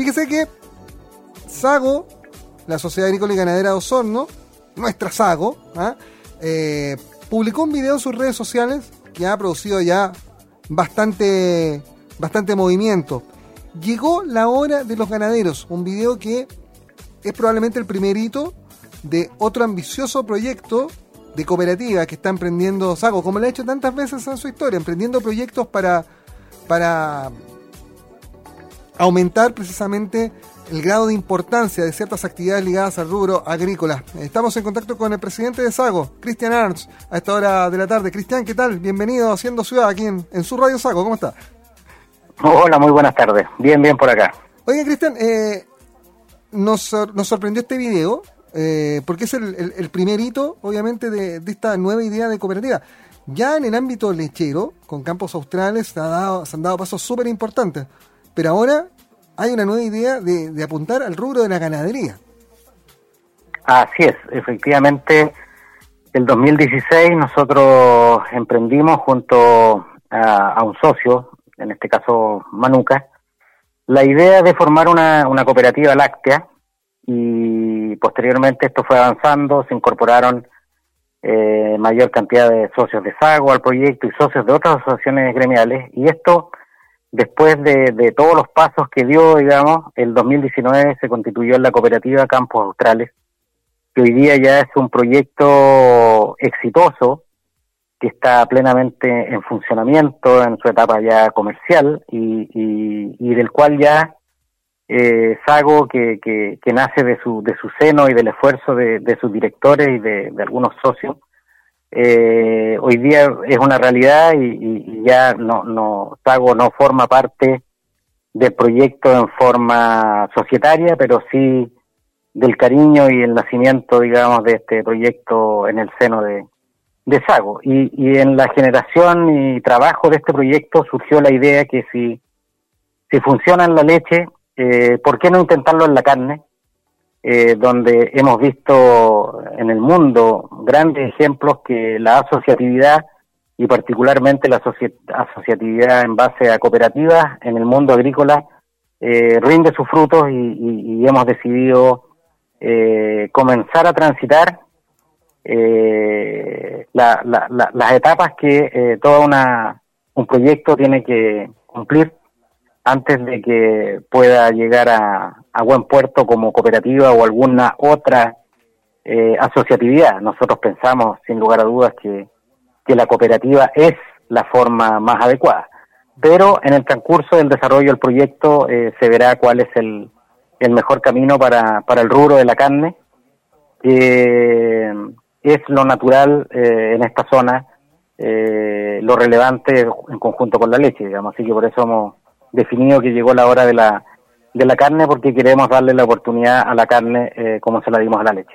Fíjese que Sago, la Sociedad Agrícola y Ganadera de Osorno, nuestra Sago, ¿ah? eh, publicó un video en sus redes sociales que ha producido ya bastante, bastante movimiento. Llegó la hora de los ganaderos, un video que es probablemente el primer hito de otro ambicioso proyecto de cooperativa que está emprendiendo Sago, como lo ha hecho tantas veces en su historia, emprendiendo proyectos para, para aumentar precisamente el grado de importancia de ciertas actividades ligadas al rubro agrícola. Estamos en contacto con el presidente de Sago, Cristian Arns, a esta hora de la tarde. Cristian, ¿qué tal? Bienvenido a Haciendo Ciudad aquí en, su radio Sago. ¿Cómo está? Hola, muy buenas tardes. Bien, bien por acá. Oye, Cristian, eh, nos, nos sorprendió este video eh, porque es el, primer hito, obviamente, de, esta nueva idea de cooperativa. Ya en el ámbito lechero, con campos australes, se, han dado pasos súper importantes, pero ahora hay una nueva idea de, apuntar al rubro de la ganadería. Así es, efectivamente, el 2016 nosotros emprendimos junto a, un socio, en este caso Manuca, la idea de formar una, una cooperativa láctea y posteriormente esto fue avanzando, se incorporaron eh, mayor cantidad de socios de Sago al proyecto y socios de otras asociaciones gremiales y esto después de, todos los pasos que dio, digamos, el 2019 se constituyó en la cooperativa Campos Australes, que hoy día ya es un proyecto exitoso que está plenamente en funcionamiento en su etapa ya comercial y, y del cual ya eh, Sago, que, que, nace de su, de su seno y del esfuerzo de, sus directores y de, algunos socios, eh, hoy día es una realidad y, ya no, no, Sago no forma parte del proyecto en forma societaria, pero sí del cariño y el nacimiento, digamos, de este proyecto en el seno de, de Sago. Y, y en la generación y trabajo de este proyecto surgió la idea que si, si funciona en la leche, eh, ¿por qué no intentarlo en la carne? Eh, donde hemos visto en el mundo grandes ejemplos que la asociatividad y particularmente la asociatividad en base a cooperativas en el mundo agrícola eh, rinde sus frutos y, hemos decidido eh, comenzar a transitar las etapas que todo una, un proyecto tiene que cumplir antes de que pueda llegar a, buen puerto como cooperativa o alguna otra eh, asociatividad. Nosotros pensamos, sin lugar a dudas, que, la cooperativa es la forma más adecuada. Pero en el transcurso del desarrollo del proyecto eh, se verá cuál es el, el mejor camino para, para, el rubro de la carne, que es lo natural eh, en esta zona, lo relevante en conjunto con la leche, digamos. Así que por eso hemos, definido que llegó la hora de la, de la carne porque queremos darle la oportunidad a la carne eh, como se la dimos a la leche.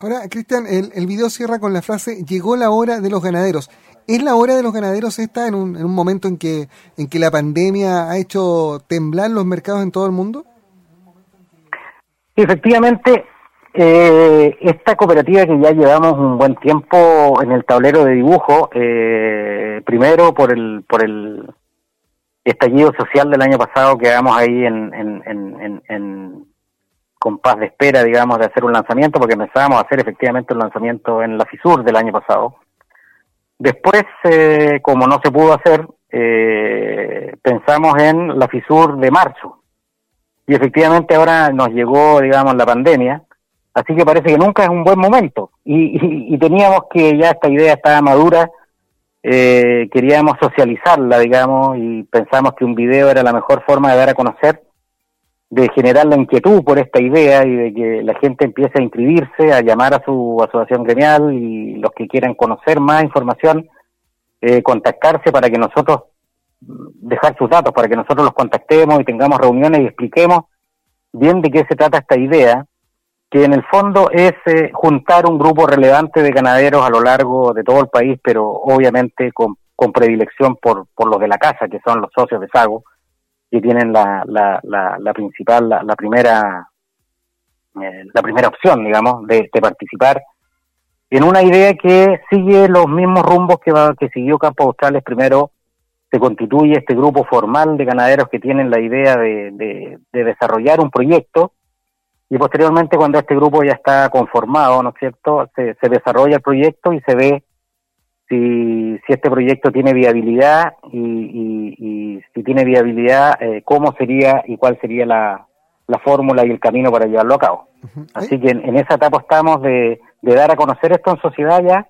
Ahora, Cristian, el, el video cierra con la frase, llegó la hora de los ganaderos. ¿Es la hora de los ganaderos esta en un, en un momento en que, en que la pandemia ha hecho temblar los mercados en todo el mundo? Efectivamente, eh, esta cooperativa que ya llevamos un buen tiempo en el tablero de dibujo, eh, primero por el, por el estallido social del año pasado quedamos ahí en, en, en, en, compás de espera, digamos, de hacer un lanzamiento, porque empezábamos a hacer efectivamente un lanzamiento en la FISUR del año pasado. Después, eh, como no se pudo hacer, eh, pensamos en la FISUR de marzo. Y efectivamente ahora nos llegó, digamos, la pandemia, así que parece que nunca es un buen momento. Y, y teníamos que ya esta idea estaba madura eh, queríamos socializarla, digamos, y pensamos que un video era la mejor forma de dar a conocer, de generar la inquietud por esta idea y de que la gente empiece a inscribirse, a llamar a su asociación gremial y los que quieran conocer más información, eh, contactarse para que nosotros, dejar sus datos, para que nosotros los contactemos y tengamos reuniones y expliquemos bien de qué se trata esta idea que en el fondo es eh, juntar un grupo relevante de ganaderos a lo largo de todo el país, pero obviamente con, predilección por, por los de la casa, que son los socios de Sago, que tienen la, la, la, principal, la, primera eh, la primera opción, digamos, de, participar en una idea que sigue los mismos rumbos que, que siguió Campos Australes. Primero se constituye este grupo formal de ganaderos que tienen la idea de, desarrollar un proyecto y posteriormente cuando este grupo ya está conformado, ¿no es cierto?, se, desarrolla el proyecto y se ve si, si este proyecto tiene viabilidad y, si tiene viabilidad, eh, cómo sería y cuál sería la, fórmula y el camino para llevarlo a cabo. Así que en, esa etapa estamos de, de dar a conocer esto en sociedad ya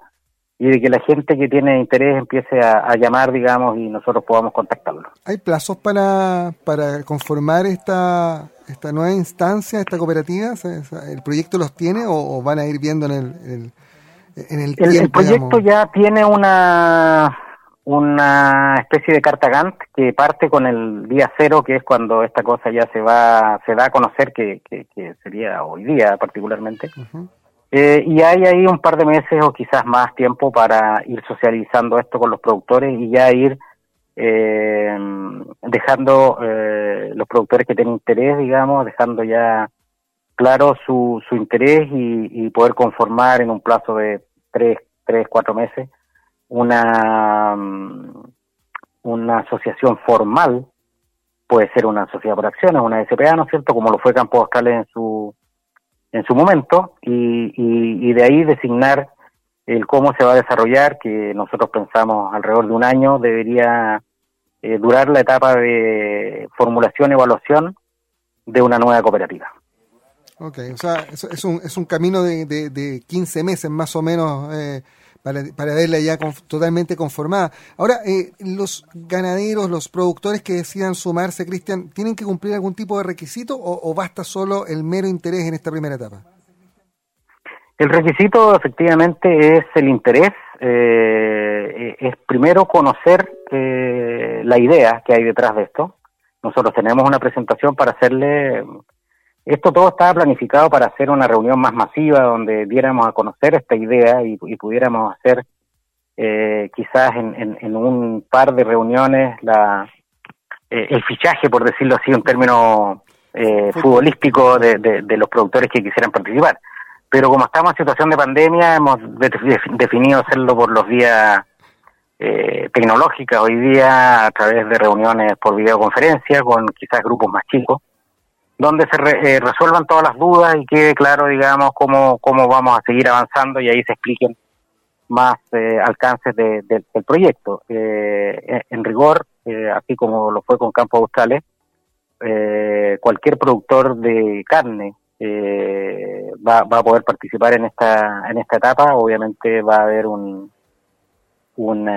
y de que la gente que tiene interés empiece a, llamar, digamos, y nosotros podamos contactarlo. ¿Hay plazos para, para conformar esta, esta nueva instancia, esta cooperativa? ¿El proyecto los tiene o, van a ir viendo en el, en el, tiempo? El, proyecto ya tiene una una especie de carta Gantt que parte con el día cero, que es cuando esta cosa ya se va se da a conocer, que, que, sería hoy día particularmente. Eh, y hay ahí un par de meses o quizás más tiempo para ir socializando esto con los productores y ya ir eh, dejando eh, los productores que tienen interés, digamos, dejando ya claro su, su interés y, poder conformar en un plazo de tres, tres, cuatro meses una, mm, una asociación formal, puede ser una sociedad por acciones, una SPA, ¿no es cierto? Como lo fue Campo Oscales en su en su momento y, y, de ahí designar el cómo se va a desarrollar, que nosotros pensamos alrededor de un año debería eh, durar la etapa de formulación, evaluación de una nueva cooperativa. Ok, o sea, es, un, es un camino de, de, de 15 meses más o menos eh, para, para verla ya totalmente conformada. Ahora, eh, los ganaderos, los productores que decidan sumarse, Cristian, ¿tienen que cumplir algún tipo de requisito o, basta solo el mero interés en esta primera etapa? El requisito efectivamente es el interés, eh, es primero conocer eh, la idea que hay detrás de esto. Nosotros tenemos una presentación para hacerle esto todo estaba planificado para hacer una reunión más masiva donde diéramos a conocer esta idea y, pudiéramos hacer eh, quizás en, un par de reuniones la, eh, el fichaje, por decirlo así, un término eh, futbolístico de, los productores que quisieran participar. Pero como estamos en situación de pandemia, hemos definido hacerlo por los días eh, tecnológicas hoy día a través de reuniones por videoconferencia con quizás grupos más chicos donde se eh, resuelvan todas las dudas y quede claro, digamos, cómo, cómo vamos a seguir avanzando y ahí se expliquen más eh, alcances del proyecto. Eh, en rigor, así como lo fue con Campos Australes, cualquier productor de carne va, va a poder participar en esta, en esta etapa. Obviamente va a haber un, un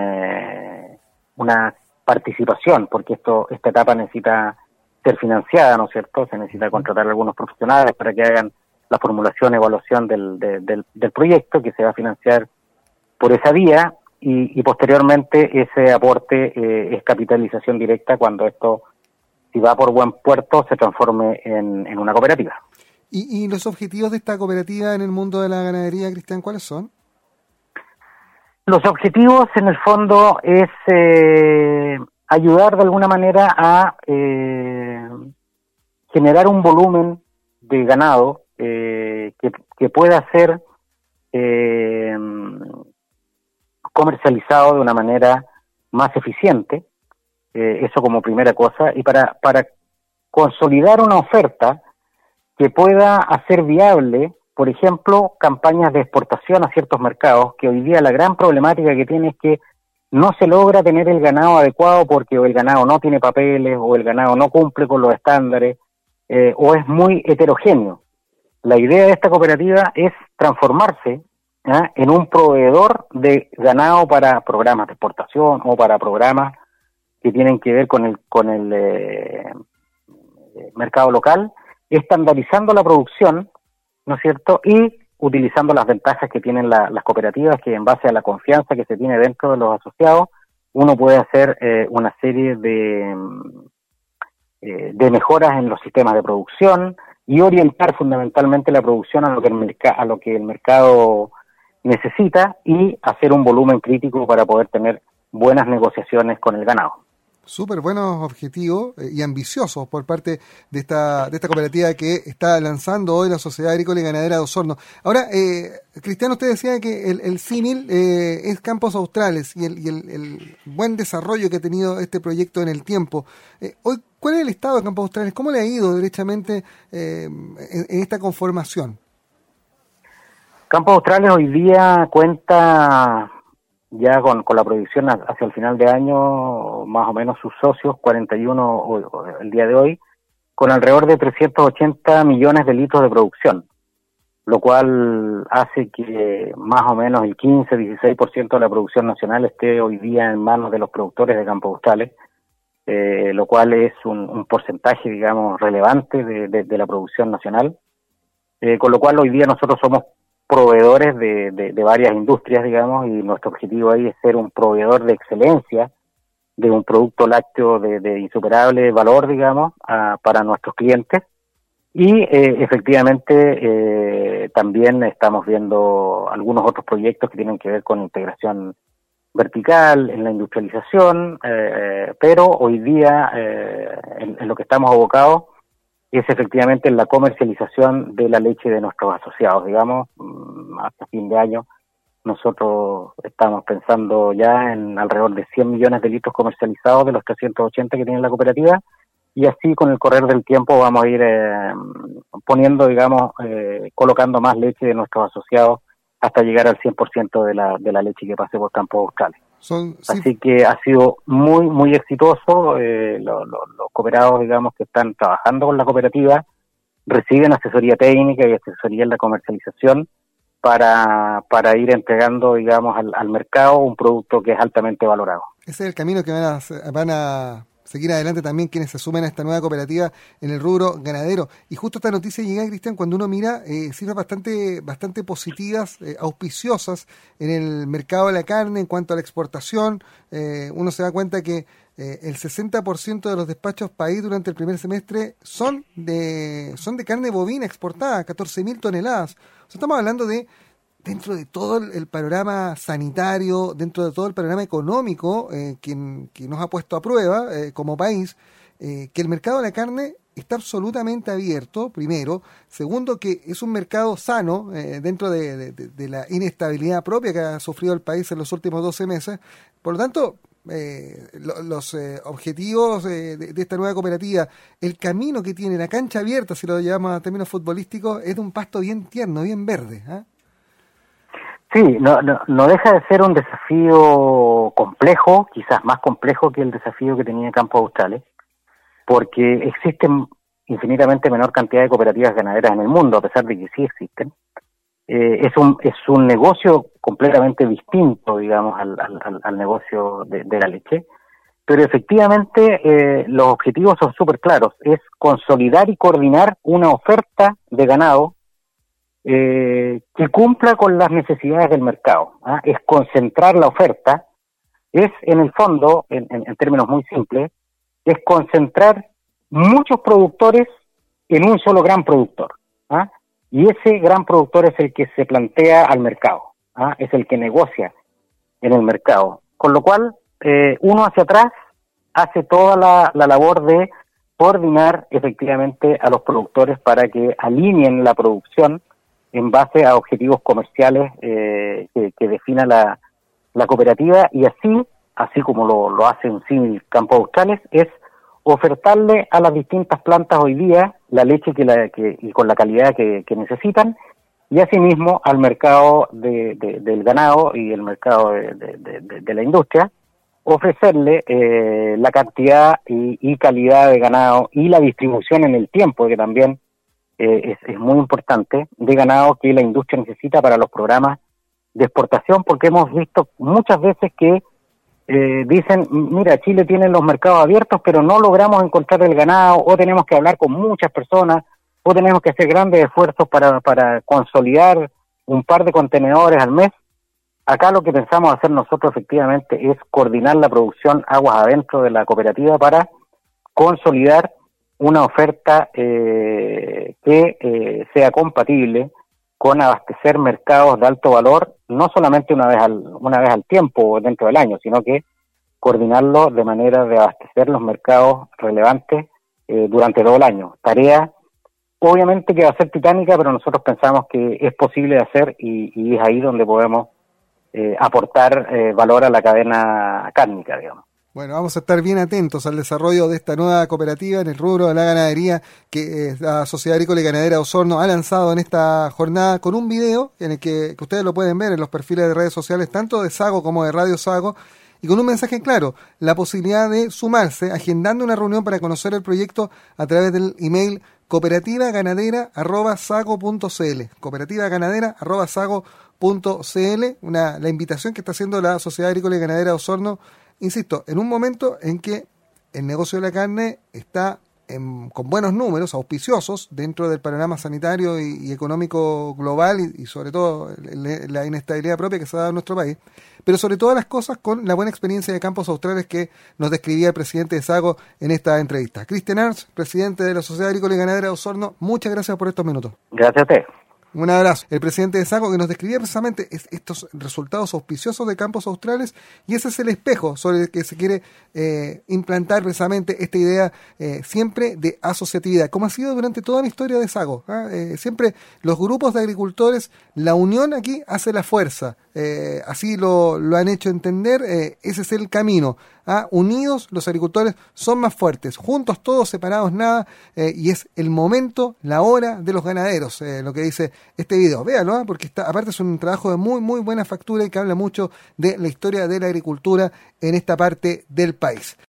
una participación, porque esto esta etapa necesita ser financiada, ¿no es cierto? Se necesita contratar a algunos profesionales para que hagan la formulación, evaluación del, del, proyecto que se va a financiar por esa vía y, posteriormente ese aporte eh, es capitalización directa cuando esto, si va por buen puerto, se transforme en, una cooperativa. ¿Y, ¿Y, los objetivos de esta cooperativa en el mundo de la ganadería, Cristian, cuáles son? Los objetivos, en el fondo, es eh, ayudar de alguna manera a eh, generar un volumen de ganado eh, que, pueda ser eh, comercializado de una manera más eficiente, eso como primera cosa, y para, para consolidar una oferta que pueda hacer viable, por ejemplo, campañas de exportación a ciertos mercados, que hoy día la gran problemática que tiene es que no se logra tener el ganado adecuado porque o el ganado no tiene papeles o el ganado no cumple con los estándares eh, o es muy heterogéneo. La idea de esta cooperativa es transformarse en un proveedor de ganado para programas de exportación o para programas que tienen que ver con el con el eh, mercado local, estandarizando la producción, ¿no es cierto? Y utilizando las ventajas que tienen las cooperativas, que en base a la confianza que se tiene dentro de los asociados, uno puede hacer eh, una serie de, eh, de mejoras en los sistemas de producción y orientar fundamentalmente la producción a lo que el, a lo que el mercado necesita y hacer un volumen crítico para poder tener buenas negociaciones con el ganado. Súper buenos objetivos eh, y ambiciosos por parte de esta, de esta cooperativa que está lanzando hoy la Sociedad Agrícola y Ganadera de Osorno. Ahora, eh, Cristiano, usted decía que el, el símil eh, es Campos Australes y, el, y el, buen desarrollo que ha tenido este proyecto en el tiempo. hoy, ¿Cuál es el estado de Campos Australes? ¿Cómo le ha ido derechamente en, en esta conformación? Campos Australes hoy día cuenta ya con, con la proyección hacia el final de año, más o menos sus socios, 41 el día de hoy, con alrededor de 380 millones de litros de producción, lo cual hace que más o menos el 15-16% de la producción nacional esté hoy día en manos de los productores de Campos Australes, eh, lo cual es un, porcentaje, digamos, relevante de, de, la producción nacional, eh, con lo cual hoy día nosotros somos proveedores de, de, varias industrias, digamos, y nuestro objetivo ahí es ser un proveedor de excelencia de un producto lácteo de, insuperable valor, digamos, para nuestros clientes. Y eh, efectivamente eh, también estamos viendo algunos otros proyectos que tienen que ver con integración vertical en la industrialización, eh, pero hoy día en, lo que estamos abocados es efectivamente la comercialización de la leche de nuestros asociados, digamos, mm, hasta fin de año. Nosotros estamos pensando ya en alrededor de 100 millones de litros comercializados de los 380 que tiene la cooperativa y así con el correr del tiempo vamos a ir eh, poniendo, digamos, eh, colocando más leche de nuestros asociados hasta llegar al 100% de la, de la leche que pase por Campo Australes. Así que ha sido muy, muy exitoso. Eh, los cooperados, digamos, que están trabajando con la cooperativa, reciben asesoría técnica y asesoría en la comercialización para, para ir entregando, digamos, al, al mercado un producto que es altamente valorado. Ese es el camino que van a, van a seguir adelante también quienes se sumen a esta nueva cooperativa en el rubro ganadero. Y justo esta noticia llega, Cristian, cuando uno mira eh, cifras bastante, bastante positivas, eh, auspiciosas en el mercado de la carne en cuanto a la exportación. Eh, uno se da cuenta que el 60% de los despachos país durante el primer semestre son de, son de carne bovina exportada, 14.000 toneladas. O sea, estamos hablando de dentro de todo el, panorama sanitario, dentro de todo el panorama económico eh, que, nos ha puesto a prueba eh, como país, eh, que el mercado de la carne está absolutamente abierto, primero. Segundo, que es un mercado sano dentro de, la inestabilidad propia que ha sufrido el país en los últimos 12 meses. Por lo tanto, los objetivos de, esta nueva cooperativa, el camino que tiene, la cancha abierta, si lo llamamos a términos futbolísticos, es de un pasto bien tierno, bien verde. Sí, no, no, deja de ser un desafío complejo, quizás más complejo que el desafío que tenía Campo Australes, porque existen infinitamente menor cantidad de cooperativas ganaderas en el mundo, a pesar de que sí existen. Eh, es, un, es un negocio completamente distinto, digamos, al, al, negocio de, la leche, pero efectivamente eh, los objetivos son súper claros, es consolidar y coordinar una oferta de ganado eh, que cumpla con las necesidades del mercado. ¿ah? Es concentrar la oferta, es en el fondo, en, términos muy simples, es concentrar muchos productores en un solo gran productor. ¿ah? Y ese gran productor es el que se plantea al mercado, ¿ah? es el que negocia en el mercado. Con lo cual, eh, uno hacia atrás hace toda la labor de coordinar efectivamente a los productores para que alineen la producción en base a objetivos comerciales eh, que, defina la, cooperativa y así, así como lo, lo hace en sí Campo Australes, es ofertarle a las distintas plantas hoy día la leche que, la, que y con la calidad que, necesitan y asimismo al mercado de, del ganado y el mercado de, la industria ofrecerle eh, la cantidad y, y, calidad de ganado y la distribución en el tiempo que también eh, es, muy importante de ganado que la industria necesita para los programas de exportación, porque hemos visto muchas veces que eh, dicen, mira, Chile tiene los mercados abiertos, pero no logramos encontrar el ganado, o tenemos que hablar con muchas personas, o tenemos que hacer grandes esfuerzos para, para consolidar un par de contenedores al mes. Acá lo que pensamos hacer nosotros efectivamente es coordinar la producción aguas adentro de la cooperativa para consolidar una oferta eh, que eh, sea compatible con abastecer mercados de alto valor, no solamente una vez al, una vez al tiempo dentro del año, sino que coordinarlo de manera de abastecer los mercados relevantes eh, durante todo el año. Tarea obviamente que va a ser titánica, pero nosotros pensamos que es posible de hacer y, es ahí donde podemos eh, aportar eh, valor a la cadena cárnica, digamos. Bueno, vamos a estar bien atentos al desarrollo de esta nueva cooperativa en el rubro de la ganadería que eh, la Sociedad Agrícola y Ganadera Osorno ha lanzado en esta jornada con un video en el que, que ustedes lo pueden ver en los perfiles de redes sociales, tanto de Sago como de Radio Sago, y con un mensaje claro, la posibilidad de sumarse, agendando una reunión para conocer el proyecto a través del email cooperativa ganadera arroba sago.cl cooperativa ganadera arroba sago.cl una, la invitación que está haciendo la Sociedad Agrícola y Ganadera de Osorno, insisto, en un momento en que el negocio de la carne está con buenos números, auspiciosos, dentro del panorama sanitario y, económico global y, sobre todo la inestabilidad propia que se ha dado en nuestro país, pero sobre todas las cosas con la buena experiencia de campos australes que nos describía el presidente de Sago en esta entrevista. Cristian Ernst, presidente de la Sociedad Agrícola y Ganadera de Osorno, muchas gracias por estos minutos. Gracias a ti. Un abrazo. El presidente de SACO que nos describía precisamente estos resultados auspiciosos de campos australes y ese es el espejo sobre el que se quiere eh, implantar precisamente esta idea eh, siempre de asociatividad, como ha sido durante toda la historia de SACO. ¿ah? Eh, siempre los grupos de agricultores, la unión aquí hace la fuerza. así lo, lo, han hecho entender, ese es el camino. ¿ah? Unidos los agricultores son más fuertes, juntos todos, separados nada, y es el momento, la hora de los ganaderos, lo que dice este video. Véanlo, ¿ah? porque está, aparte es un trabajo de muy, muy buena factura y que habla mucho de la historia de la agricultura en esta parte del país.